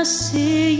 nasci